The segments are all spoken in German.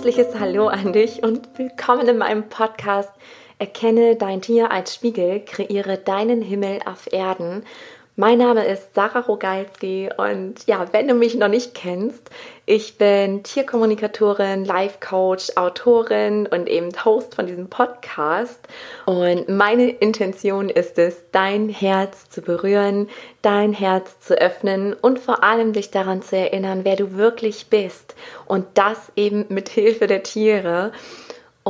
herzliches Hallo an dich und willkommen in meinem Podcast Erkenne dein Tier als Spiegel, kreiere deinen Himmel auf Erden. Mein Name ist Sarah Rogalski und ja, wenn du mich noch nicht kennst, ich bin Tierkommunikatorin, Life Coach, Autorin und eben Host von diesem Podcast. Und meine Intention ist es, dein Herz zu berühren, dein Herz zu öffnen und vor allem dich daran zu erinnern, wer du wirklich bist. Und das eben mit Hilfe der Tiere.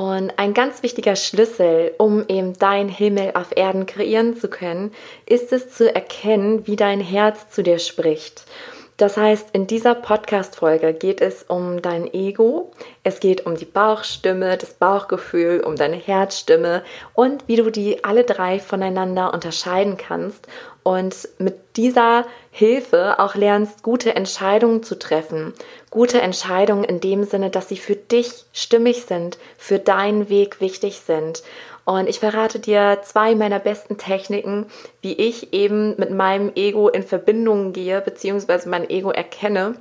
Und ein ganz wichtiger Schlüssel, um eben dein Himmel auf Erden kreieren zu können, ist es zu erkennen, wie dein Herz zu dir spricht. Das heißt, in dieser Podcast-Folge geht es um dein Ego, es geht um die Bauchstimme, das Bauchgefühl, um deine Herzstimme und wie du die alle drei voneinander unterscheiden kannst und mit dieser Hilfe auch lernst, gute Entscheidungen zu treffen. Gute Entscheidungen in dem Sinne, dass sie für dich stimmig sind, für deinen Weg wichtig sind. Und ich verrate dir zwei meiner besten Techniken, wie ich eben mit meinem Ego in Verbindung gehe, beziehungsweise mein Ego erkenne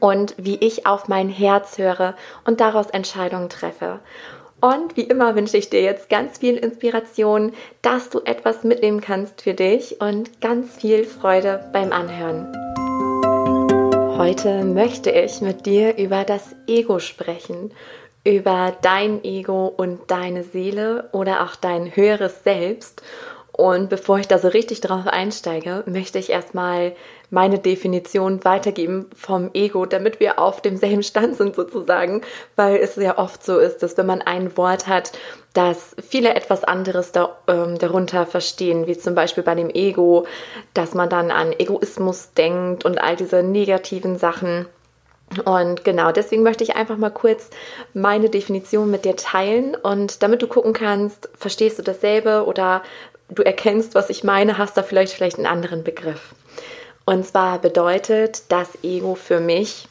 und wie ich auf mein Herz höre und daraus Entscheidungen treffe. Und wie immer wünsche ich dir jetzt ganz viel Inspiration, dass du etwas mitnehmen kannst für dich und ganz viel Freude beim Anhören. Heute möchte ich mit dir über das Ego sprechen über dein Ego und deine Seele oder auch dein höheres Selbst. Und bevor ich da so richtig drauf einsteige, möchte ich erstmal meine Definition weitergeben vom Ego, damit wir auf demselben Stand sind sozusagen, weil es ja oft so ist, dass wenn man ein Wort hat, dass viele etwas anderes da, ähm, darunter verstehen, wie zum Beispiel bei dem Ego, dass man dann an Egoismus denkt und all diese negativen Sachen. Und genau, deswegen möchte ich einfach mal kurz meine Definition mit dir teilen und damit du gucken kannst, verstehst du dasselbe oder du erkennst, was ich meine, hast da vielleicht vielleicht einen anderen Begriff. Und zwar bedeutet das Ego für mich,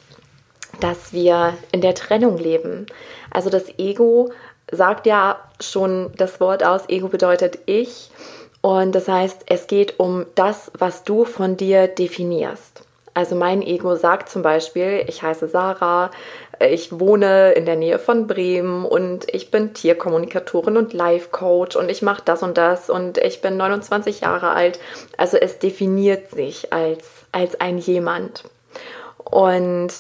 dass wir in der Trennung leben. Also das Ego sagt ja schon das Wort aus, Ego bedeutet ich und das heißt, es geht um das, was du von dir definierst. Also mein Ego sagt zum Beispiel, ich heiße Sarah, ich wohne in der Nähe von Bremen und ich bin Tierkommunikatorin und Life Coach und ich mache das und das und ich bin 29 Jahre alt. Also es definiert sich als, als ein jemand. Und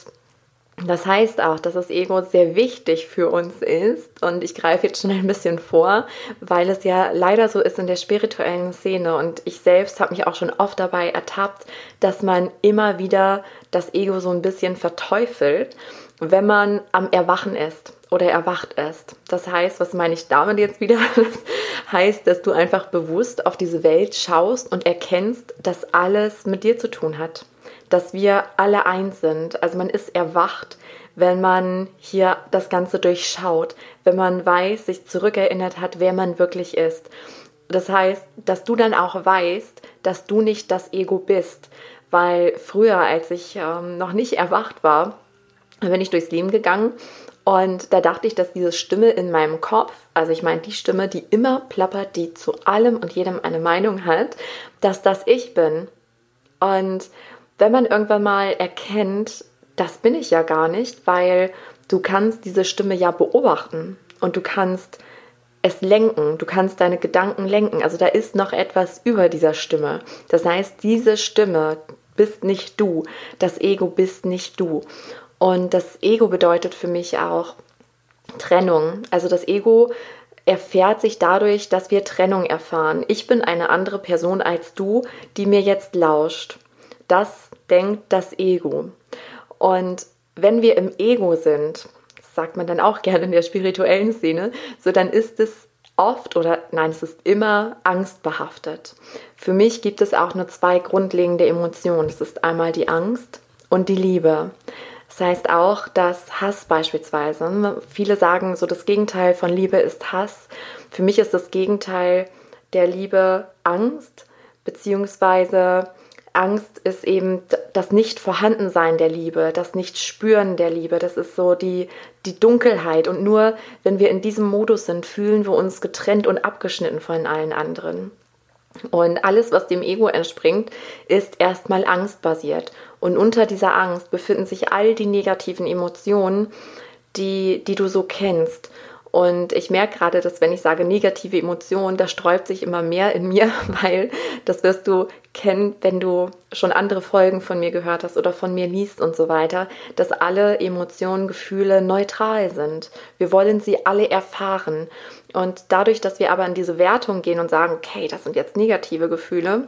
das heißt auch, dass das Ego sehr wichtig für uns ist und ich greife jetzt schon ein bisschen vor, weil es ja leider so ist in der spirituellen Szene und ich selbst habe mich auch schon oft dabei ertappt, dass man immer wieder das Ego so ein bisschen verteufelt, wenn man am Erwachen ist oder erwacht ist. Das heißt, was meine ich damit jetzt wieder? Das heißt, dass du einfach bewusst auf diese Welt schaust und erkennst, dass alles mit dir zu tun hat dass wir alle eins sind. Also man ist erwacht, wenn man hier das Ganze durchschaut, wenn man weiß, sich zurückerinnert hat, wer man wirklich ist. Das heißt, dass du dann auch weißt, dass du nicht das Ego bist. Weil früher, als ich ähm, noch nicht erwacht war, bin ich durchs Leben gegangen und da dachte ich, dass diese Stimme in meinem Kopf, also ich meine die Stimme, die immer plappert, die zu allem und jedem eine Meinung hat, dass das ich bin. Und wenn man irgendwann mal erkennt, das bin ich ja gar nicht, weil du kannst diese Stimme ja beobachten und du kannst es lenken, du kannst deine Gedanken lenken. Also da ist noch etwas über dieser Stimme. Das heißt, diese Stimme bist nicht du, das Ego bist nicht du. Und das Ego bedeutet für mich auch Trennung. Also das Ego erfährt sich dadurch, dass wir Trennung erfahren. Ich bin eine andere Person als du, die mir jetzt lauscht. Das denkt das Ego. Und wenn wir im Ego sind, sagt man dann auch gerne in der spirituellen Szene, so dann ist es oft oder nein, es ist immer angstbehaftet. Für mich gibt es auch nur zwei grundlegende Emotionen. Es ist einmal die Angst und die Liebe. Das heißt auch, dass Hass beispielsweise, viele sagen so, das Gegenteil von Liebe ist Hass. Für mich ist das Gegenteil der Liebe Angst, beziehungsweise Angst ist eben das Nicht-Vorhandensein der Liebe, das Nicht-Spüren der Liebe. Das ist so die, die Dunkelheit. Und nur wenn wir in diesem Modus sind, fühlen wir uns getrennt und abgeschnitten von allen anderen. Und alles, was dem Ego entspringt, ist erstmal angstbasiert. Und unter dieser Angst befinden sich all die negativen Emotionen, die, die du so kennst. Und ich merke gerade, dass wenn ich sage negative Emotionen, da sträubt sich immer mehr in mir, weil das wirst du kennen, wenn du schon andere Folgen von mir gehört hast oder von mir liest und so weiter, dass alle Emotionen, Gefühle neutral sind. Wir wollen sie alle erfahren. Und dadurch, dass wir aber in diese Wertung gehen und sagen, okay, das sind jetzt negative Gefühle,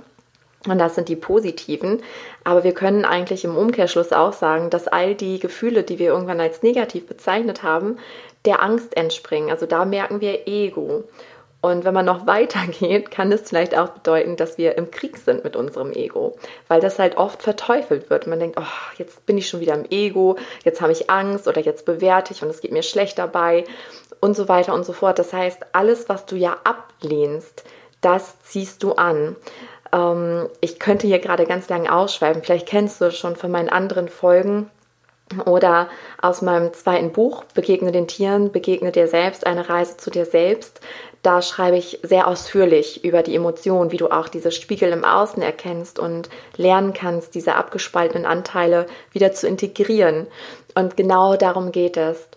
und das sind die positiven. Aber wir können eigentlich im Umkehrschluss auch sagen, dass all die Gefühle, die wir irgendwann als negativ bezeichnet haben, der Angst entspringen. Also da merken wir Ego. Und wenn man noch weiter geht, kann es vielleicht auch bedeuten, dass wir im Krieg sind mit unserem Ego, weil das halt oft verteufelt wird. Man denkt, oh, jetzt bin ich schon wieder im Ego, jetzt habe ich Angst oder jetzt bewerte ich und es geht mir schlecht dabei und so weiter und so fort. Das heißt, alles, was du ja ablehnst, das ziehst du an. Ähm, ich könnte hier gerade ganz lange ausschweifen. Vielleicht kennst du es schon von meinen anderen Folgen oder aus meinem zweiten Buch Begegne den Tieren, begegne dir selbst, eine Reise zu dir selbst. Da schreibe ich sehr ausführlich über die Emotionen, wie du auch diese Spiegel im Außen erkennst und lernen kannst, diese abgespaltenen Anteile wieder zu integrieren. Und genau darum geht es.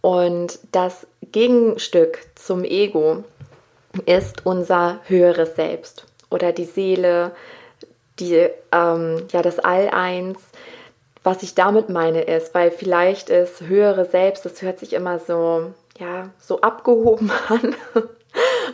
Und das Gegenstück zum Ego ist unser höheres Selbst oder die Seele, die, ähm, ja, das All-Eins was ich damit meine ist, weil vielleicht ist höhere Selbst, das hört sich immer so, ja, so abgehoben an.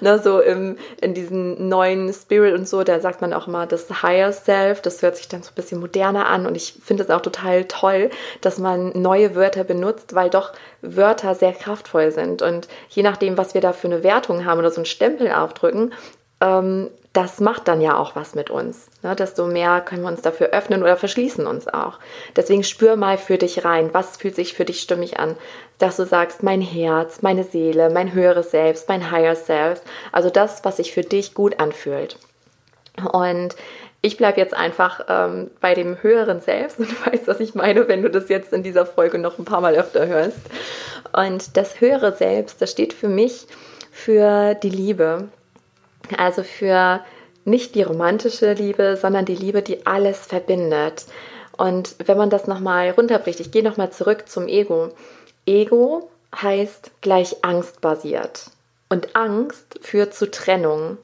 ne, so im, in diesen neuen Spirit und so, da sagt man auch immer das Higher Self, das hört sich dann so ein bisschen moderner an und ich finde es auch total toll, dass man neue Wörter benutzt, weil doch Wörter sehr kraftvoll sind und je nachdem, was wir da für eine Wertung haben oder so einen Stempel aufdrücken, ähm, das macht dann ja auch was mit uns. Ne? Desto mehr können wir uns dafür öffnen oder verschließen uns auch. Deswegen spür mal für dich rein, was fühlt sich für dich stimmig an, dass du sagst, mein Herz, meine Seele, mein höheres Selbst, mein Higher Self, also das, was sich für dich gut anfühlt. Und ich bleibe jetzt einfach ähm, bei dem höheren Selbst und du weißt, was ich meine, wenn du das jetzt in dieser Folge noch ein paar Mal öfter hörst. Und das höhere Selbst, das steht für mich für die Liebe, also für nicht die romantische Liebe, sondern die Liebe, die alles verbindet. Und wenn man das nochmal runterbricht, ich gehe nochmal zurück zum Ego. Ego heißt gleich angstbasiert. Und Angst führt zu Trennung.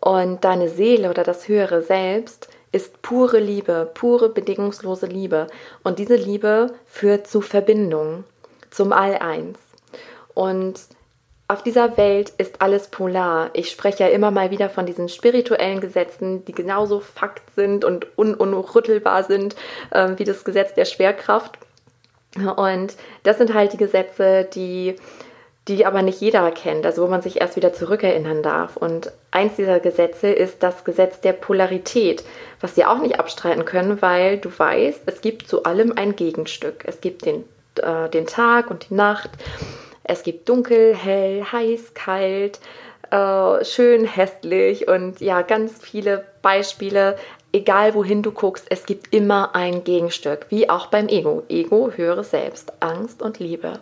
Und deine Seele oder das höhere Selbst ist pure Liebe, pure bedingungslose Liebe. Und diese Liebe führt zu Verbindung, zum All-Eins. Und auf dieser Welt ist alles polar. Ich spreche ja immer mal wieder von diesen spirituellen Gesetzen, die genauso Fakt sind und un unrüttelbar sind äh, wie das Gesetz der Schwerkraft. Und das sind halt die Gesetze, die, die aber nicht jeder kennt, also wo man sich erst wieder zurückerinnern darf. Und eins dieser Gesetze ist das Gesetz der Polarität, was wir auch nicht abstreiten können, weil du weißt, es gibt zu allem ein Gegenstück. Es gibt den, äh, den Tag und die Nacht. Es gibt dunkel, hell, heiß, kalt, äh, schön, hässlich und ja, ganz viele Beispiele. Egal wohin du guckst, es gibt immer ein Gegenstück, wie auch beim Ego. Ego, höheres Selbst, Angst und Liebe.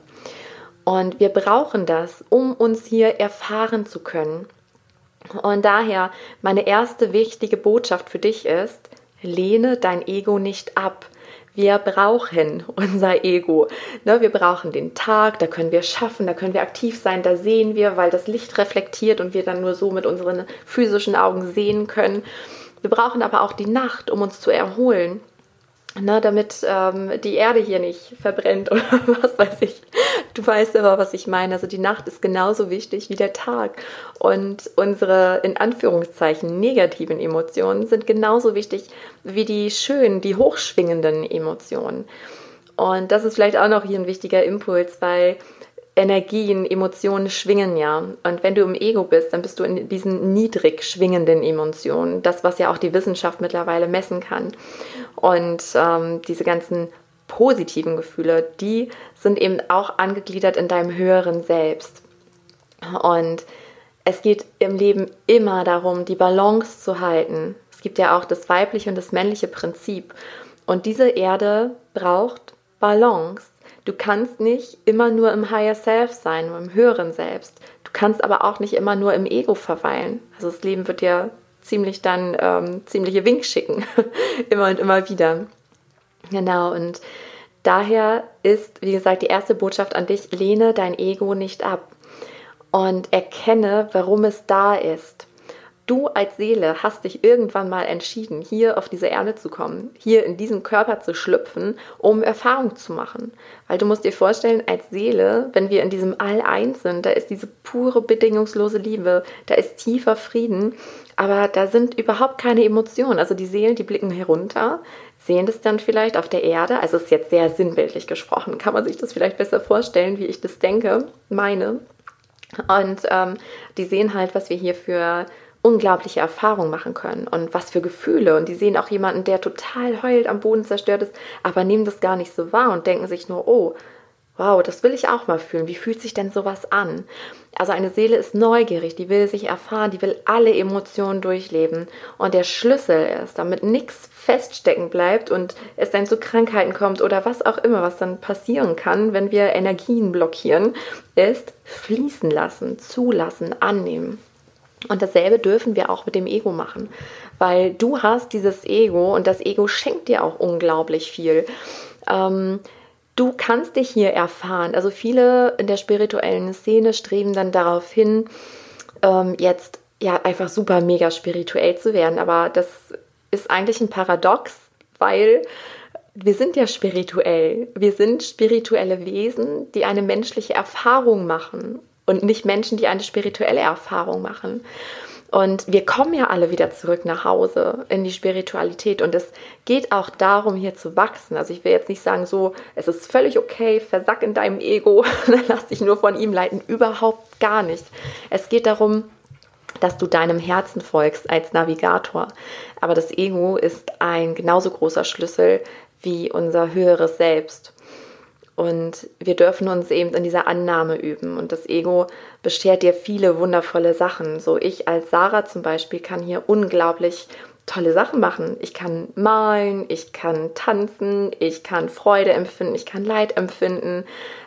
Und wir brauchen das, um uns hier erfahren zu können. Und daher meine erste wichtige Botschaft für dich ist, lehne dein Ego nicht ab. Wir brauchen unser Ego. Ne, wir brauchen den Tag, da können wir schaffen, da können wir aktiv sein, da sehen wir, weil das Licht reflektiert und wir dann nur so mit unseren physischen Augen sehen können. Wir brauchen aber auch die Nacht, um uns zu erholen ne, damit ähm, die Erde hier nicht verbrennt oder was weiß ich. Du weißt aber, was ich meine. Also die Nacht ist genauso wichtig wie der Tag. Und unsere in Anführungszeichen negativen Emotionen sind genauso wichtig wie die schönen, die hochschwingenden Emotionen. Und das ist vielleicht auch noch hier ein wichtiger Impuls, weil Energien, Emotionen schwingen ja. Und wenn du im Ego bist, dann bist du in diesen niedrig schwingenden Emotionen. Das, was ja auch die Wissenschaft mittlerweile messen kann. Und ähm, diese ganzen positiven Gefühle, die sind eben auch angegliedert in deinem höheren Selbst. Und es geht im Leben immer darum, die Balance zu halten. Es gibt ja auch das weibliche und das männliche Prinzip. Und diese Erde braucht Balance. Du kannst nicht immer nur im Higher Self sein, nur im höheren Selbst. Du kannst aber auch nicht immer nur im Ego verweilen. Also das Leben wird dir ziemlich dann ähm, ziemliche Wink schicken, immer und immer wieder. Genau, und Daher ist, wie gesagt, die erste Botschaft an dich, lehne dein Ego nicht ab und erkenne, warum es da ist. Du als Seele hast dich irgendwann mal entschieden, hier auf diese Erde zu kommen, hier in diesen Körper zu schlüpfen, um Erfahrung zu machen. Weil du musst dir vorstellen, als Seele, wenn wir in diesem All eins sind, da ist diese pure, bedingungslose Liebe, da ist tiefer Frieden, aber da sind überhaupt keine Emotionen. Also die Seelen, die blicken herunter, sehen das dann vielleicht auf der Erde. Also ist jetzt sehr sinnbildlich gesprochen. Kann man sich das vielleicht besser vorstellen, wie ich das denke, meine. Und ähm, die sehen halt, was wir hier für unglaubliche Erfahrungen machen können und was für Gefühle. Und die sehen auch jemanden, der total heult, am Boden zerstört ist, aber nehmen das gar nicht so wahr und denken sich nur, oh, wow, das will ich auch mal fühlen. Wie fühlt sich denn sowas an? Also eine Seele ist neugierig, die will sich erfahren, die will alle Emotionen durchleben. Und der Schlüssel ist, damit nichts feststecken bleibt und es dann zu Krankheiten kommt oder was auch immer, was dann passieren kann, wenn wir Energien blockieren, ist fließen lassen, zulassen, annehmen. Und dasselbe dürfen wir auch mit dem Ego machen, weil du hast dieses Ego und das Ego schenkt dir auch unglaublich viel. Ähm, du kannst dich hier erfahren. Also viele in der spirituellen Szene streben dann darauf hin, ähm, jetzt ja einfach super mega spirituell zu werden. Aber das ist eigentlich ein Paradox, weil wir sind ja spirituell. Wir sind spirituelle Wesen, die eine menschliche Erfahrung machen und nicht Menschen, die eine spirituelle Erfahrung machen. Und wir kommen ja alle wieder zurück nach Hause in die Spiritualität. Und es geht auch darum, hier zu wachsen. Also ich will jetzt nicht sagen, so, es ist völlig okay, versack in deinem Ego, lass dich nur von ihm leiten. Überhaupt gar nicht. Es geht darum, dass du deinem Herzen folgst als Navigator. Aber das Ego ist ein genauso großer Schlüssel wie unser höheres Selbst. Und wir dürfen uns eben in dieser Annahme üben. Und das Ego beschert dir viele wundervolle Sachen. So ich als Sarah zum Beispiel kann hier unglaublich tolle Sachen machen. Ich kann malen, ich kann tanzen, ich kann Freude empfinden, ich kann Leid empfinden,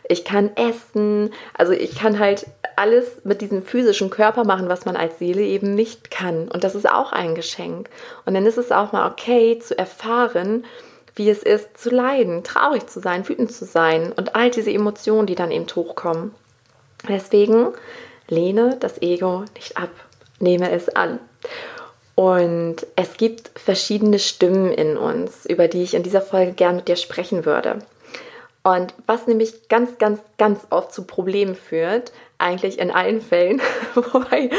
ich kann essen. Also ich kann halt alles mit diesem physischen Körper machen, was man als Seele eben nicht kann. Und das ist auch ein Geschenk. Und dann ist es auch mal okay zu erfahren, wie es ist zu leiden, traurig zu sein, wütend zu sein und all diese Emotionen, die dann eben hochkommen. Deswegen lehne das Ego nicht ab, nehme es an. Und es gibt verschiedene Stimmen in uns, über die ich in dieser Folge gern mit dir sprechen würde. Und was nämlich ganz, ganz, ganz oft zu Problemen führt, eigentlich in allen Fällen, wobei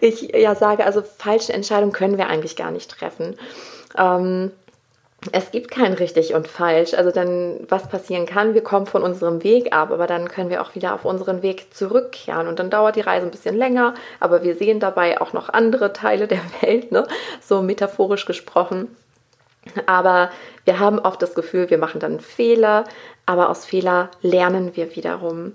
ich ja sage, also falsche Entscheidungen können wir eigentlich gar nicht treffen. Ähm, es gibt kein richtig und falsch. Also dann, was passieren kann, wir kommen von unserem Weg ab, aber dann können wir auch wieder auf unseren Weg zurückkehren. Und dann dauert die Reise ein bisschen länger, aber wir sehen dabei auch noch andere Teile der Welt, ne? so metaphorisch gesprochen. Aber wir haben oft das Gefühl, wir machen dann Fehler, aber aus Fehler lernen wir wiederum.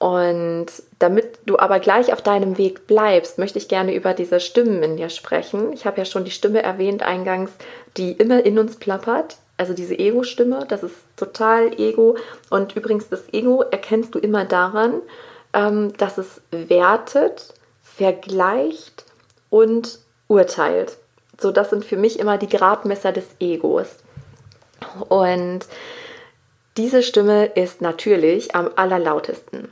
Und damit du aber gleich auf deinem Weg bleibst, möchte ich gerne über diese Stimmen in dir sprechen. Ich habe ja schon die Stimme erwähnt eingangs, die immer in uns plappert. Also diese Ego-Stimme, das ist total Ego. Und übrigens, das Ego erkennst du immer daran, ähm, dass es wertet, vergleicht und urteilt. So, das sind für mich immer die Gradmesser des Egos. Und diese Stimme ist natürlich am allerlautesten.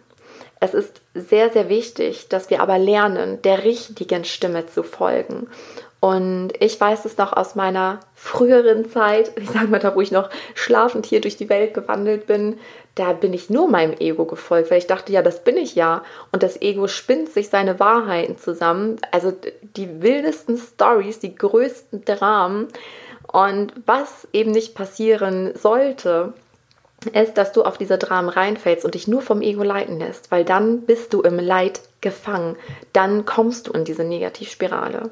Es ist sehr, sehr wichtig, dass wir aber lernen, der richtigen Stimme zu folgen. Und ich weiß es noch aus meiner früheren Zeit, ich sage mal da, wo ich noch schlafend hier durch die Welt gewandelt bin, da bin ich nur meinem Ego gefolgt, weil ich dachte, ja, das bin ich ja. Und das Ego spinnt sich seine Wahrheiten zusammen. Also die wildesten Stories, die größten Dramen. Und was eben nicht passieren sollte, ist, dass du auf diese Dramen reinfällst und dich nur vom Ego leiten lässt, weil dann bist du im Leid gefangen. Dann kommst du in diese Negativspirale.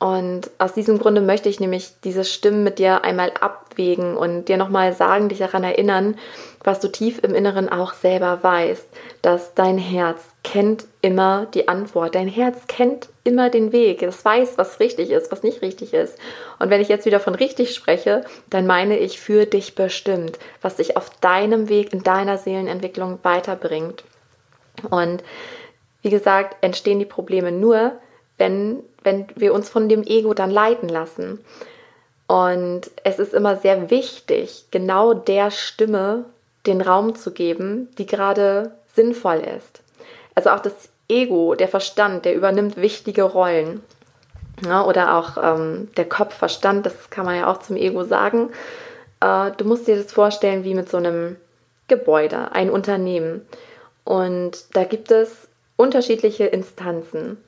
Und aus diesem Grunde möchte ich nämlich diese Stimmen mit dir einmal abwägen und dir nochmal sagen, dich daran erinnern, was du tief im Inneren auch selber weißt, dass dein Herz kennt immer die Antwort. Dein Herz kennt immer den Weg. Es weiß, was richtig ist, was nicht richtig ist. Und wenn ich jetzt wieder von richtig spreche, dann meine ich für dich bestimmt, was dich auf deinem Weg in deiner Seelenentwicklung weiterbringt. Und wie gesagt, entstehen die Probleme nur, wenn wenn wir uns von dem Ego dann leiten lassen. Und es ist immer sehr wichtig, genau der Stimme den Raum zu geben, die gerade sinnvoll ist. Also auch das Ego, der Verstand, der übernimmt wichtige Rollen. Ja, oder auch ähm, der Kopfverstand, das kann man ja auch zum Ego sagen. Äh, du musst dir das vorstellen wie mit so einem Gebäude, ein Unternehmen. Und da gibt es unterschiedliche Instanzen.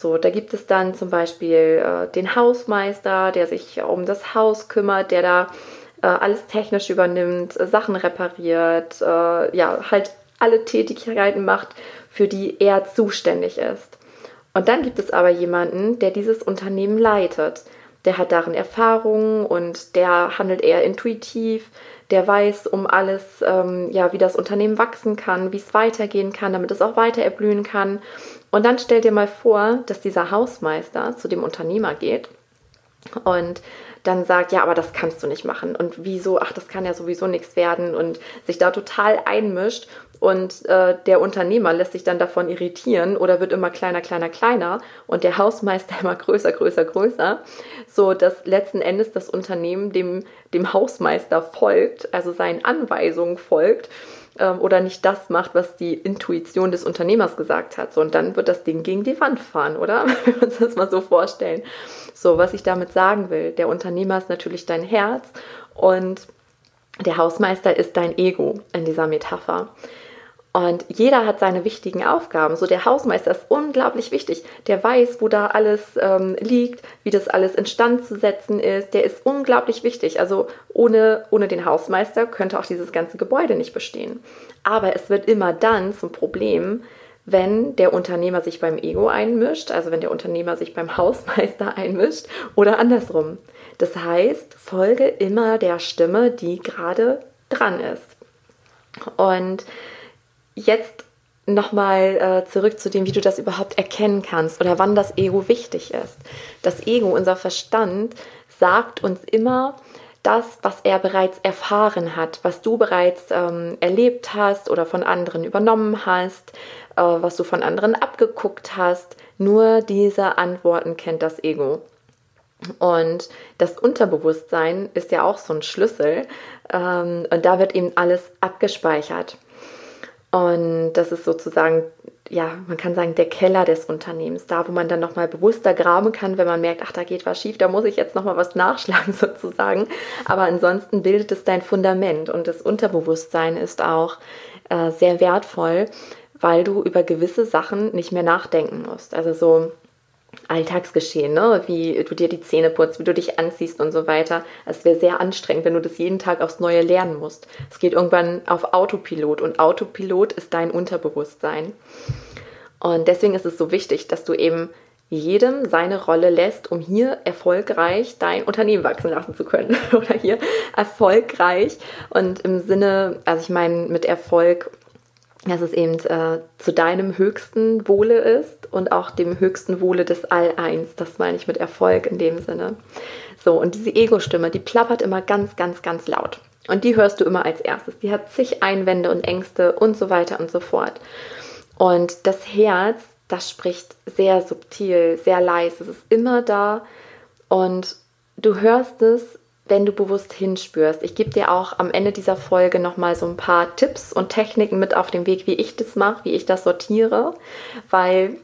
So, da gibt es dann zum Beispiel äh, den Hausmeister, der sich um das Haus kümmert, der da äh, alles technisch übernimmt, äh, Sachen repariert, äh, ja, halt alle Tätigkeiten macht, für die er zuständig ist. Und dann gibt es aber jemanden, der dieses Unternehmen leitet. Der hat darin Erfahrungen und der handelt eher intuitiv, der weiß um alles, ähm, ja, wie das Unternehmen wachsen kann, wie es weitergehen kann, damit es auch weiter erblühen kann. Und dann stell dir mal vor, dass dieser Hausmeister zu dem Unternehmer geht und dann sagt, ja, aber das kannst du nicht machen. Und wieso, ach, das kann ja sowieso nichts werden. Und sich da total einmischt. Und äh, der Unternehmer lässt sich dann davon irritieren oder wird immer kleiner, kleiner, kleiner. Und der Hausmeister immer größer, größer, größer, so dass letzten Endes das Unternehmen dem, dem Hausmeister folgt, also seinen Anweisungen folgt ähm, oder nicht das macht, was die Intuition des Unternehmers gesagt hat. So, und dann wird das Ding gegen die Wand fahren, oder? Wenn wir uns das mal so vorstellen. So, was ich damit sagen will, der Unternehmer ist natürlich dein Herz und der Hausmeister ist dein Ego in dieser Metapher. Und jeder hat seine wichtigen Aufgaben. So der Hausmeister ist unglaublich wichtig. Der weiß, wo da alles ähm, liegt, wie das alles instand zu setzen ist. Der ist unglaublich wichtig. Also ohne, ohne den Hausmeister könnte auch dieses ganze Gebäude nicht bestehen. Aber es wird immer dann zum Problem, wenn der Unternehmer sich beim Ego einmischt, also wenn der Unternehmer sich beim Hausmeister einmischt oder andersrum. Das heißt, folge immer der Stimme, die gerade dran ist. Und jetzt nochmal äh, zurück zu dem, wie du das überhaupt erkennen kannst oder wann das Ego wichtig ist. Das Ego, unser Verstand, sagt uns immer das, was er bereits erfahren hat, was du bereits ähm, erlebt hast oder von anderen übernommen hast, äh, was du von anderen abgeguckt hast. Nur diese Antworten kennt das Ego. Und das Unterbewusstsein ist ja auch so ein Schlüssel. Ähm, und da wird eben alles abgespeichert. Und das ist sozusagen, ja, man kann sagen, der Keller des Unternehmens, da wo man dann nochmal bewusster graben kann, wenn man merkt, ach, da geht was schief, da muss ich jetzt nochmal was nachschlagen sozusagen. Aber ansonsten bildet es dein Fundament und das Unterbewusstsein ist auch äh, sehr wertvoll, weil du über gewisse Sachen nicht mehr nachdenken musst. Also so Alltagsgeschehen, ne? wie du dir die Zähne putzt, wie du dich anziehst und so weiter. Es wäre sehr anstrengend, wenn du das jeden Tag aufs Neue lernen musst. Es geht irgendwann auf Autopilot und Autopilot ist dein Unterbewusstsein. Und deswegen ist es so wichtig, dass du eben jedem seine Rolle lässt, um hier erfolgreich dein Unternehmen wachsen lassen zu können. Oder hier erfolgreich und im Sinne, also ich meine mit Erfolg dass es eben äh, zu deinem höchsten Wohle ist und auch dem höchsten Wohle des All-Eins. Das meine ich mit Erfolg in dem Sinne. So, und diese Ego-Stimme, die plappert immer ganz, ganz, ganz laut. Und die hörst du immer als erstes. Die hat zig Einwände und Ängste und so weiter und so fort. Und das Herz, das spricht sehr subtil, sehr leise. Es ist immer da und du hörst es wenn du bewusst hinspürst. Ich gebe dir auch am Ende dieser Folge nochmal so ein paar Tipps und Techniken mit auf den Weg, wie ich das mache, wie ich das sortiere, weil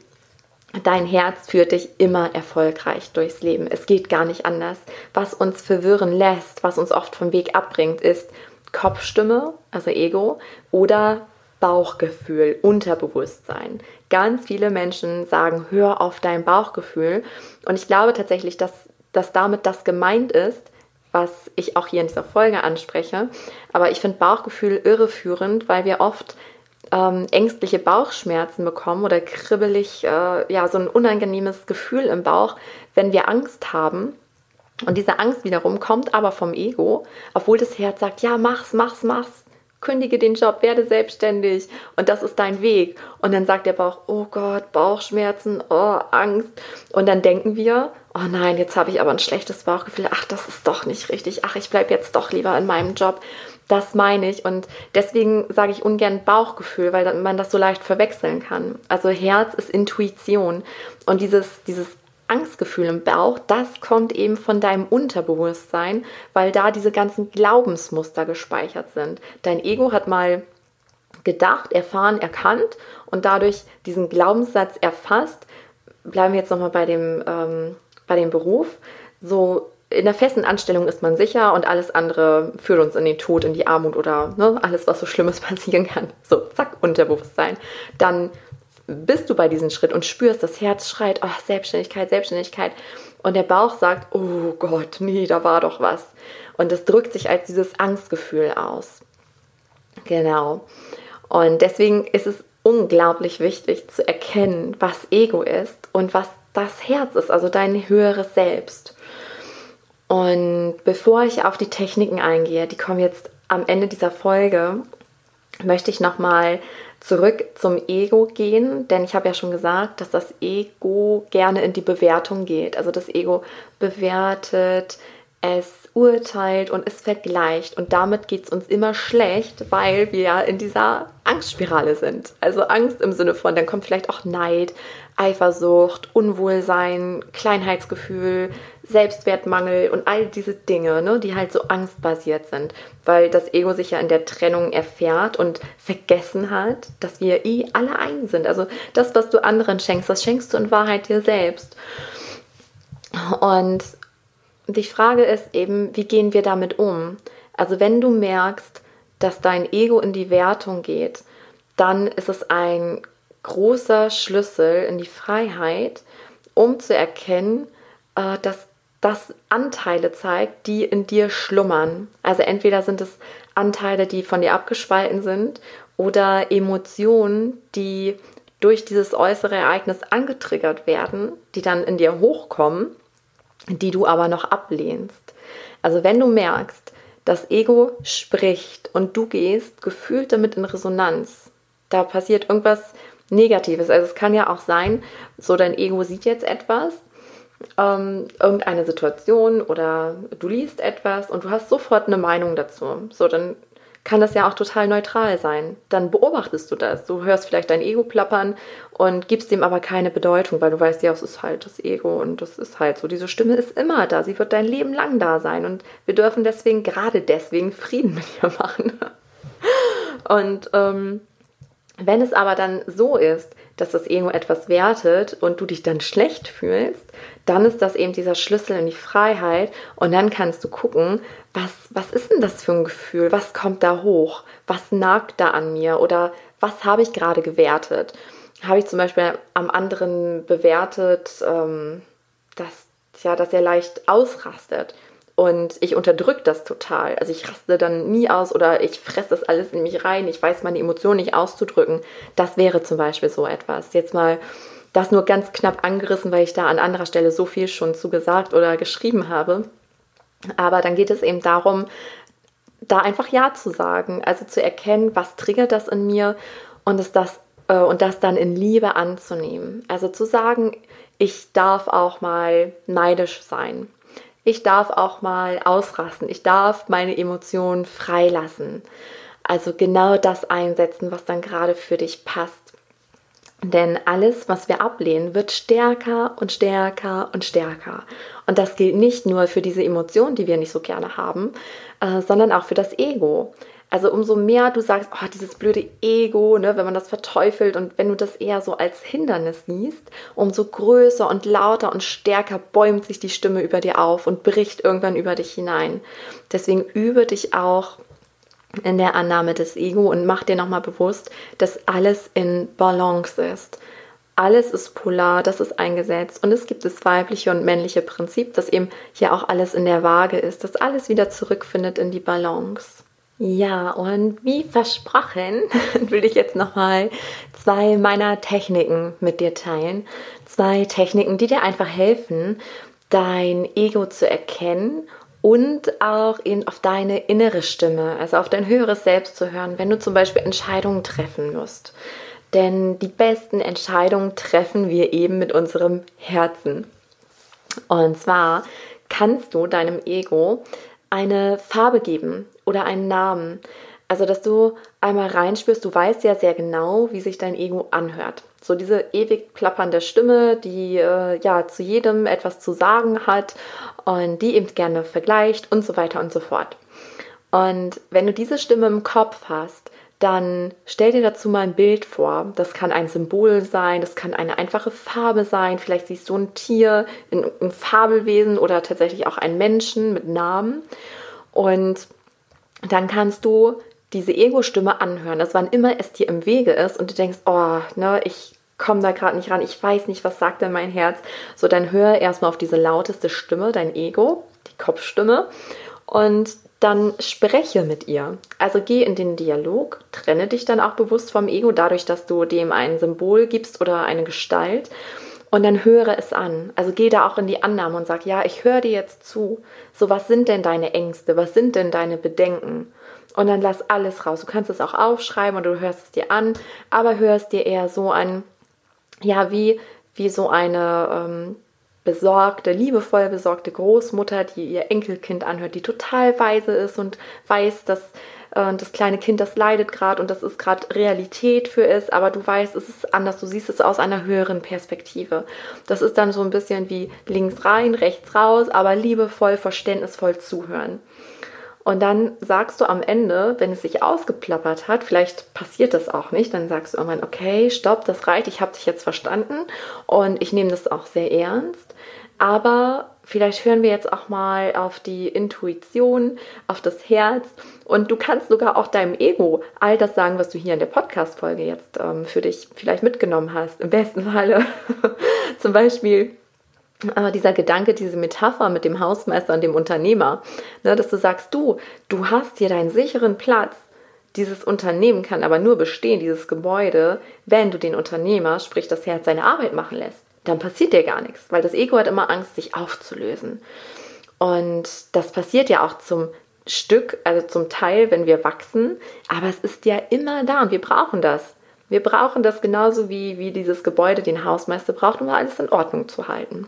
dein Herz führt dich immer erfolgreich durchs Leben. Es geht gar nicht anders. Was uns verwirren lässt, was uns oft vom Weg abbringt, ist Kopfstimme, also Ego, oder Bauchgefühl, Unterbewusstsein. Ganz viele Menschen sagen, hör auf dein Bauchgefühl. Und ich glaube tatsächlich, dass, dass damit das gemeint ist, was ich auch hier in dieser Folge anspreche. Aber ich finde Bauchgefühl irreführend, weil wir oft ähm, ängstliche Bauchschmerzen bekommen oder kribbelig, äh, ja, so ein unangenehmes Gefühl im Bauch, wenn wir Angst haben. Und diese Angst wiederum kommt aber vom Ego, obwohl das Herz sagt, ja, mach's, mach's, mach's. Kündige den Job, werde selbstständig und das ist dein Weg. Und dann sagt der Bauch, oh Gott, Bauchschmerzen, oh, Angst. Und dann denken wir, oh nein, jetzt habe ich aber ein schlechtes Bauchgefühl, ach, das ist doch nicht richtig, ach, ich bleibe jetzt doch lieber in meinem Job. Das meine ich und deswegen sage ich ungern Bauchgefühl, weil man das so leicht verwechseln kann. Also Herz ist Intuition und dieses, dieses Angstgefühl im Bauch, das kommt eben von deinem Unterbewusstsein, weil da diese ganzen Glaubensmuster gespeichert sind. Dein Ego hat mal gedacht, erfahren, erkannt und dadurch diesen Glaubenssatz erfasst. Bleiben wir jetzt nochmal bei, dem, ähm, bei dem Beruf. So in der festen Anstellung ist man sicher und alles andere führt uns in den Tod, in die Armut oder ne, alles, was so Schlimmes passieren kann. So, zack, Unterbewusstsein. Dann bist du bei diesem Schritt und spürst, das Herz schreit, oh, Selbstständigkeit, Selbstständigkeit. Und der Bauch sagt, oh Gott, nee, da war doch was. Und es drückt sich als dieses Angstgefühl aus. Genau. Und deswegen ist es unglaublich wichtig zu erkennen, was Ego ist und was das Herz ist, also dein höheres Selbst. Und bevor ich auf die Techniken eingehe, die kommen jetzt am Ende dieser Folge, möchte ich nochmal zurück zum Ego gehen, denn ich habe ja schon gesagt, dass das Ego gerne in die Bewertung geht. Also das Ego bewertet, es urteilt und es vergleicht und damit geht es uns immer schlecht, weil wir ja in dieser Angstspirale sind. Also Angst im Sinne von, dann kommt vielleicht auch Neid, Eifersucht, Unwohlsein, Kleinheitsgefühl, Selbstwertmangel und all diese Dinge, ne, die halt so angstbasiert sind, weil das Ego sich ja in der Trennung erfährt und vergessen hat, dass wir eh alle ein sind. Also das, was du anderen schenkst, das schenkst du in Wahrheit dir selbst. Und die Frage ist eben, wie gehen wir damit um? Also wenn du merkst, dass dein Ego in die Wertung geht, dann ist es ein großer Schlüssel in die Freiheit, um zu erkennen, äh, dass das Anteile zeigt, die in dir schlummern. Also entweder sind es Anteile, die von dir abgespalten sind oder Emotionen, die durch dieses äußere Ereignis angetriggert werden, die dann in dir hochkommen, die du aber noch ablehnst. Also wenn du merkst, das Ego spricht und du gehst gefühlt damit in Resonanz, da passiert irgendwas Negatives. Also es kann ja auch sein, so dein Ego sieht jetzt etwas ähm, irgendeine Situation oder du liest etwas und du hast sofort eine Meinung dazu. So, dann kann das ja auch total neutral sein. Dann beobachtest du das. Du hörst vielleicht dein Ego plappern und gibst dem aber keine Bedeutung, weil du weißt, ja, es ist halt das Ego und das ist halt so. Diese Stimme ist immer da. Sie wird dein Leben lang da sein und wir dürfen deswegen, gerade deswegen, Frieden mit ihr machen. und ähm, wenn es aber dann so ist, dass das Ego etwas wertet und du dich dann schlecht fühlst, dann ist das eben dieser Schlüssel in die Freiheit und dann kannst du gucken, was, was ist denn das für ein Gefühl? Was kommt da hoch? Was nagt da an mir? Oder was habe ich gerade gewertet? Habe ich zum Beispiel am anderen bewertet, ähm, dass, ja, dass er leicht ausrastet? Und ich unterdrücke das total. Also ich raste dann nie aus oder ich fresse das alles in mich rein. Ich weiß meine Emotionen nicht auszudrücken. Das wäre zum Beispiel so etwas. Jetzt mal das nur ganz knapp angerissen, weil ich da an anderer Stelle so viel schon zu gesagt oder geschrieben habe. Aber dann geht es eben darum, da einfach Ja zu sagen, also zu erkennen, was triggert das in mir und es das äh, und das dann in Liebe anzunehmen. Also zu sagen, ich darf auch mal neidisch sein. Ich darf auch mal ausrasten. Ich darf meine Emotionen freilassen. Also genau das einsetzen, was dann gerade für dich passt. Denn alles, was wir ablehnen, wird stärker und stärker und stärker. Und das gilt nicht nur für diese Emotionen, die wir nicht so gerne haben, äh, sondern auch für das Ego. Also umso mehr du sagst, oh, dieses blöde Ego, ne, wenn man das verteufelt und wenn du das eher so als Hindernis siehst, umso größer und lauter und stärker bäumt sich die Stimme über dir auf und bricht irgendwann über dich hinein. Deswegen übe dich auch in der Annahme des Ego und mach dir nochmal bewusst, dass alles in Balance ist. Alles ist polar, das ist eingesetzt und es gibt das weibliche und männliche Prinzip, dass eben hier auch alles in der Waage ist, dass alles wieder zurückfindet in die Balance. Ja, und wie versprochen will ich jetzt nochmal zwei meiner Techniken mit dir teilen. Zwei Techniken, die dir einfach helfen, dein Ego zu erkennen und auch in, auf deine innere Stimme, also auf dein höheres Selbst zu hören, wenn du zum Beispiel Entscheidungen treffen musst. Denn die besten Entscheidungen treffen wir eben mit unserem Herzen. Und zwar kannst du deinem Ego eine Farbe geben oder einen Namen. Also, dass du einmal reinspürst, du weißt ja sehr genau, wie sich dein Ego anhört. So diese ewig plappernde Stimme, die äh, ja zu jedem etwas zu sagen hat und die eben gerne vergleicht und so weiter und so fort. Und wenn du diese Stimme im Kopf hast, dann stell dir dazu mal ein Bild vor. Das kann ein Symbol sein, das kann eine einfache Farbe sein. Vielleicht siehst du ein Tier, ein, ein Fabelwesen oder tatsächlich auch einen Menschen mit Namen. Und dann kannst du diese Ego-Stimme anhören, dass wann immer es dir im Wege ist und du denkst, oh, ne, ich komme da gerade nicht ran, ich weiß nicht, was sagt denn mein Herz. So, dann hör erstmal auf diese lauteste Stimme, dein Ego, die Kopfstimme. Und dann spreche mit ihr. Also geh in den Dialog, trenne dich dann auch bewusst vom Ego, dadurch, dass du dem ein Symbol gibst oder eine Gestalt. Und dann höre es an. Also geh da auch in die Annahme und sag, ja, ich höre dir jetzt zu. So, was sind denn deine Ängste? Was sind denn deine Bedenken? Und dann lass alles raus. Du kannst es auch aufschreiben oder du hörst es dir an, aber hörst dir eher so an, ja, wie, wie so eine ähm, besorgte, liebevoll besorgte Großmutter, die ihr Enkelkind anhört, die total weise ist und weiß, dass äh, das kleine Kind das leidet gerade und das ist gerade Realität für es, aber du weißt, es ist anders, du siehst es aus einer höheren Perspektive. Das ist dann so ein bisschen wie links rein, rechts raus, aber liebevoll, verständnisvoll zuhören. Und dann sagst du am Ende, wenn es sich ausgeplappert hat, vielleicht passiert das auch nicht, dann sagst du irgendwann, okay, stopp, das reicht, ich habe dich jetzt verstanden und ich nehme das auch sehr ernst. Aber vielleicht hören wir jetzt auch mal auf die Intuition, auf das Herz und du kannst sogar auch deinem Ego all das sagen, was du hier in der Podcast-Folge jetzt ähm, für dich vielleicht mitgenommen hast. Im besten Falle zum Beispiel aber dieser Gedanke, diese Metapher mit dem Hausmeister und dem Unternehmer, ne, dass du sagst, du, du hast hier deinen sicheren Platz. Dieses Unternehmen kann aber nur bestehen, dieses Gebäude, wenn du den Unternehmer, sprich das Herz, seine Arbeit machen lässt. Dann passiert dir gar nichts, weil das Ego hat immer Angst, sich aufzulösen. Und das passiert ja auch zum Stück, also zum Teil, wenn wir wachsen, aber es ist ja immer da und wir brauchen das. Wir brauchen das genauso wie, wie dieses Gebäude den Hausmeister braucht, um alles in Ordnung zu halten.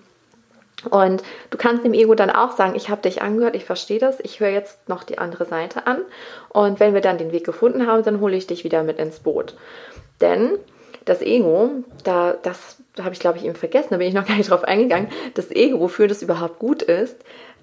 Und du kannst dem Ego dann auch sagen, ich habe dich angehört, ich verstehe das, ich höre jetzt noch die andere Seite an. Und wenn wir dann den Weg gefunden haben, dann hole ich dich wieder mit ins Boot. Denn das Ego, da, das habe ich glaube ich eben vergessen, da bin ich noch gar nicht drauf eingegangen, das Ego, wofür das überhaupt gut ist,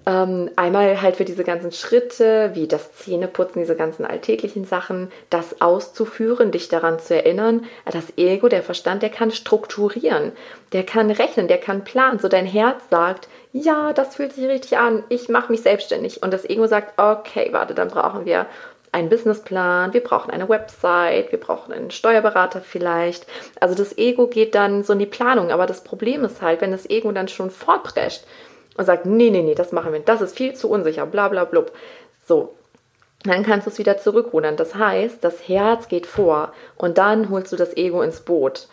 ähm, einmal halt für diese ganzen Schritte, wie das Zähneputzen, diese ganzen alltäglichen Sachen, das auszuführen, dich daran zu erinnern. Das Ego, der Verstand, der kann strukturieren, der kann rechnen, der kann planen. So dein Herz sagt, ja, das fühlt sich richtig an, ich mache mich selbstständig. Und das Ego sagt, okay, warte, dann brauchen wir einen Businessplan, wir brauchen eine Website, wir brauchen einen Steuerberater vielleicht. Also das Ego geht dann so in die Planung. Aber das Problem ist halt, wenn das Ego dann schon fortprescht, und sagt, nee, nee, nee, das machen wir das ist viel zu unsicher, bla bla blub. So, dann kannst du es wieder zurückrudern. Das heißt, das Herz geht vor und dann holst du das Ego ins Boot.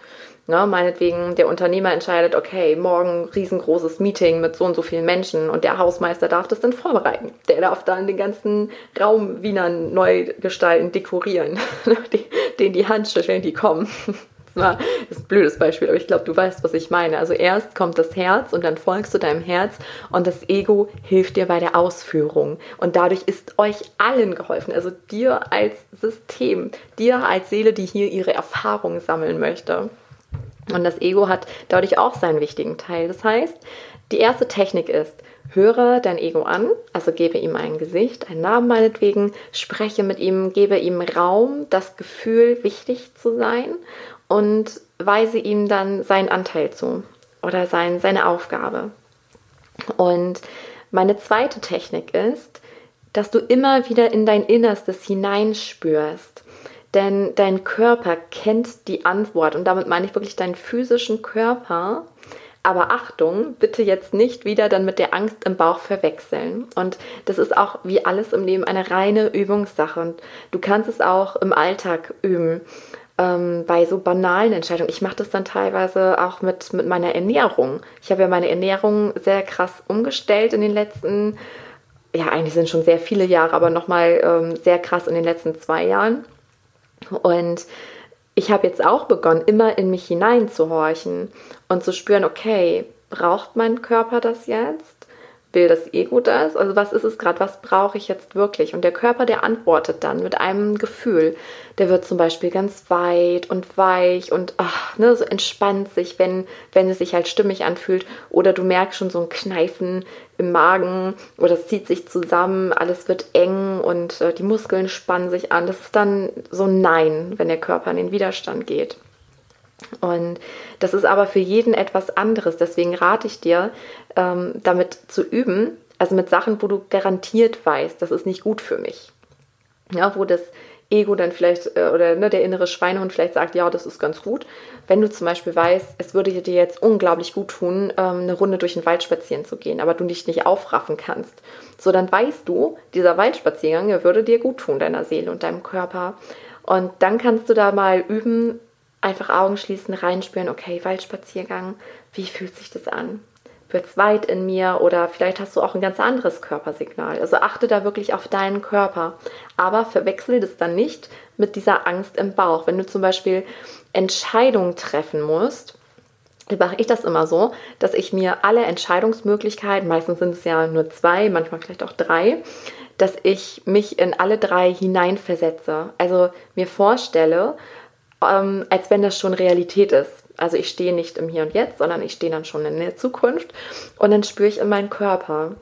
Ne, meinetwegen, der Unternehmer entscheidet, okay, morgen riesengroßes Meeting mit so und so vielen Menschen und der Hausmeister darf das dann vorbereiten. Der darf dann den ganzen Raum Wienern neu gestalten, dekorieren, den die Hand schütteln, die kommen. Das ist ein blödes Beispiel, aber ich glaube, du weißt, was ich meine. Also erst kommt das Herz und dann folgst du deinem Herz und das Ego hilft dir bei der Ausführung. Und dadurch ist euch allen geholfen, also dir als System, dir als Seele, die hier ihre Erfahrungen sammeln möchte. Und das Ego hat dadurch auch seinen wichtigen Teil. Das heißt, die erste Technik ist, höre dein Ego an, also gebe ihm ein Gesicht, einen Namen meinetwegen, spreche mit ihm, gebe ihm Raum, das Gefühl, wichtig zu sein und weise ihm dann seinen Anteil zu oder sein, seine Aufgabe. Und meine zweite Technik ist, dass du immer wieder in dein Innerstes hineinspürst. Denn dein Körper kennt die Antwort und damit meine ich wirklich deinen physischen Körper. Aber Achtung, bitte jetzt nicht wieder dann mit der Angst im Bauch verwechseln. Und das ist auch wie alles im Leben eine reine Übungssache. Und du kannst es auch im Alltag üben ähm, bei so banalen Entscheidungen. Ich mache das dann teilweise auch mit, mit meiner Ernährung. Ich habe ja meine Ernährung sehr krass umgestellt in den letzten, ja, eigentlich sind schon sehr viele Jahre, aber nochmal ähm, sehr krass in den letzten zwei Jahren. Und ich habe jetzt auch begonnen, immer in mich hineinzuhorchen und zu spüren, okay, braucht mein Körper das jetzt? Will das Ego das? Also was ist es gerade? Was brauche ich jetzt wirklich? Und der Körper, der antwortet dann mit einem Gefühl. Der wird zum Beispiel ganz weit und weich und ach, ne, so entspannt sich, wenn, wenn es sich halt stimmig anfühlt. Oder du merkst schon so ein Kneifen im Magen oder es zieht sich zusammen, alles wird eng und äh, die Muskeln spannen sich an. Das ist dann so ein Nein, wenn der Körper in den Widerstand geht. Und das ist aber für jeden etwas anderes. Deswegen rate ich dir, ähm, damit zu üben, also mit Sachen, wo du garantiert weißt, das ist nicht gut für mich. Ja, wo das Ego dann vielleicht äh, oder ne, der innere Schweinehund vielleicht sagt, ja, das ist ganz gut. Wenn du zum Beispiel weißt, es würde dir jetzt unglaublich gut tun, ähm, eine Runde durch den Wald spazieren zu gehen, aber du dich nicht aufraffen kannst, so dann weißt du, dieser Waldspaziergang würde dir gut tun, deiner Seele und deinem Körper. Und dann kannst du da mal üben, einfach Augen schließen, reinspüren, okay, Waldspaziergang, wie fühlt sich das an? Wird es weit in mir oder vielleicht hast du auch ein ganz anderes Körpersignal. Also achte da wirklich auf deinen Körper, aber verwechsel das dann nicht mit dieser Angst im Bauch. Wenn du zum Beispiel Entscheidungen treffen musst, mache ich das immer so, dass ich mir alle Entscheidungsmöglichkeiten, meistens sind es ja nur zwei, manchmal vielleicht auch drei, dass ich mich in alle drei hineinversetze. Also mir vorstelle, ähm, als wenn das schon Realität ist. Also ich stehe nicht im Hier und Jetzt, sondern ich stehe dann schon in der Zukunft und dann spüre ich in meinen Körper.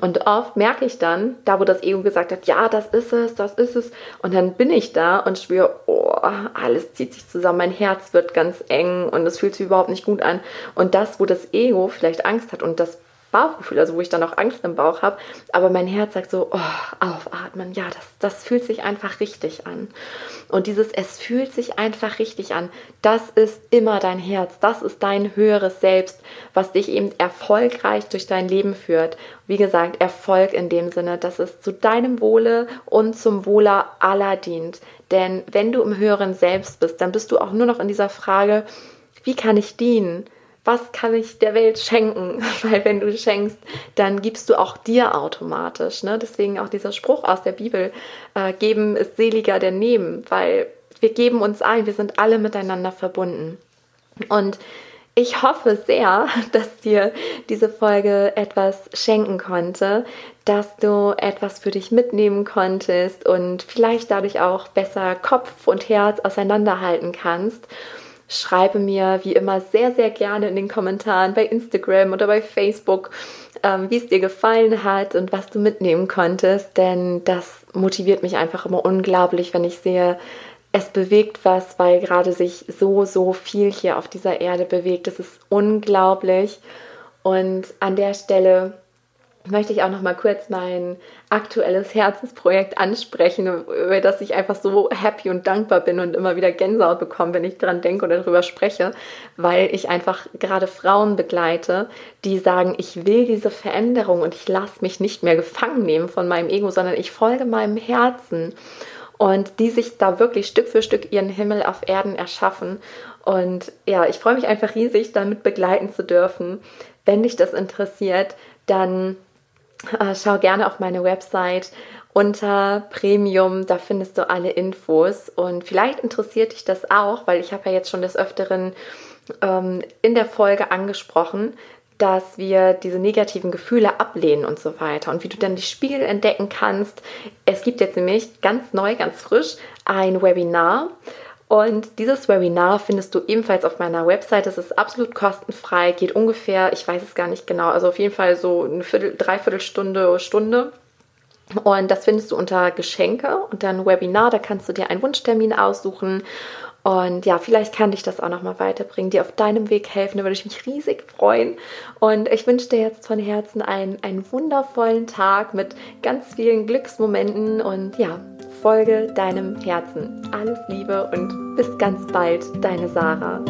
Und oft merke ich dann, da wo das Ego gesagt hat, ja, das ist es, das ist es, und dann bin ich da und spüre, oh, alles zieht sich zusammen, mein Herz wird ganz eng und es fühlt sich überhaupt nicht gut an. Und das, wo das Ego vielleicht Angst hat und das Bauchgefühl, also wo ich dann auch Angst im Bauch habe, aber mein Herz sagt so, oh, aufatmen, ja, das, das fühlt sich einfach richtig an. Und dieses Es fühlt sich einfach richtig an, das ist immer dein Herz, das ist dein höheres Selbst, was dich eben erfolgreich durch dein Leben führt. Wie gesagt, Erfolg in dem Sinne, dass es zu deinem Wohle und zum Wohle aller dient. Denn wenn du im höheren Selbst bist, dann bist du auch nur noch in dieser Frage, wie kann ich dienen? Was kann ich der Welt schenken? Weil wenn du schenkst, dann gibst du auch dir automatisch. Ne? Deswegen auch dieser Spruch aus der Bibel, äh, geben ist seliger denn nehmen, weil wir geben uns ein, wir sind alle miteinander verbunden. Und ich hoffe sehr, dass dir diese Folge etwas schenken konnte, dass du etwas für dich mitnehmen konntest und vielleicht dadurch auch besser Kopf und Herz auseinanderhalten kannst schreibe mir wie immer sehr, sehr gerne in den Kommentaren bei Instagram oder bei Facebook, ähm, wie es dir gefallen hat und was du mitnehmen konntest, denn das motiviert mich einfach immer unglaublich, wenn ich sehe, es bewegt was, weil gerade sich so, so viel hier auf dieser Erde bewegt. Es ist unglaublich. Und an der Stelle möchte ich auch noch mal kurz mein aktuelles Herzensprojekt ansprechen, über das ich einfach so happy und dankbar bin und immer wieder Gänsehaut bekomme, wenn ich daran denke oder darüber spreche, weil ich einfach gerade Frauen begleite, die sagen, ich will diese Veränderung und ich lasse mich nicht mehr gefangen nehmen von meinem Ego, sondern ich folge meinem Herzen und die sich da wirklich Stück für Stück ihren Himmel auf Erden erschaffen. Und ja, ich freue mich einfach riesig, damit begleiten zu dürfen. Wenn dich das interessiert, dann äh, schau gerne auf meine Website unter Premium, da findest du alle Infos und vielleicht interessiert dich das auch, weil ich habe ja jetzt schon des Öfteren ähm, in der Folge angesprochen, dass wir diese negativen Gefühle ablehnen und so weiter und wie du dann die Spiegel entdecken kannst. Es gibt jetzt nämlich ganz neu, ganz frisch ein Webinar und dieses Webinar findest du ebenfalls auf meiner Website. Es ist absolut kostenfrei, geht ungefähr, ich weiß es gar nicht genau, also auf jeden Fall so eine Viertel, Dreiviertelstunde, Stunde. Und das findest du unter Geschenke und dann Webinar. Da kannst du dir einen Wunschtermin aussuchen. Und ja, vielleicht kann dich das auch nochmal weiterbringen, dir auf deinem Weg helfen. Da würde ich mich riesig freuen. Und ich wünsche dir jetzt von Herzen einen, einen wundervollen Tag mit ganz vielen Glücksmomenten. Und ja, folge deinem Herzen. Alles Liebe und bis ganz bald, deine Sarah.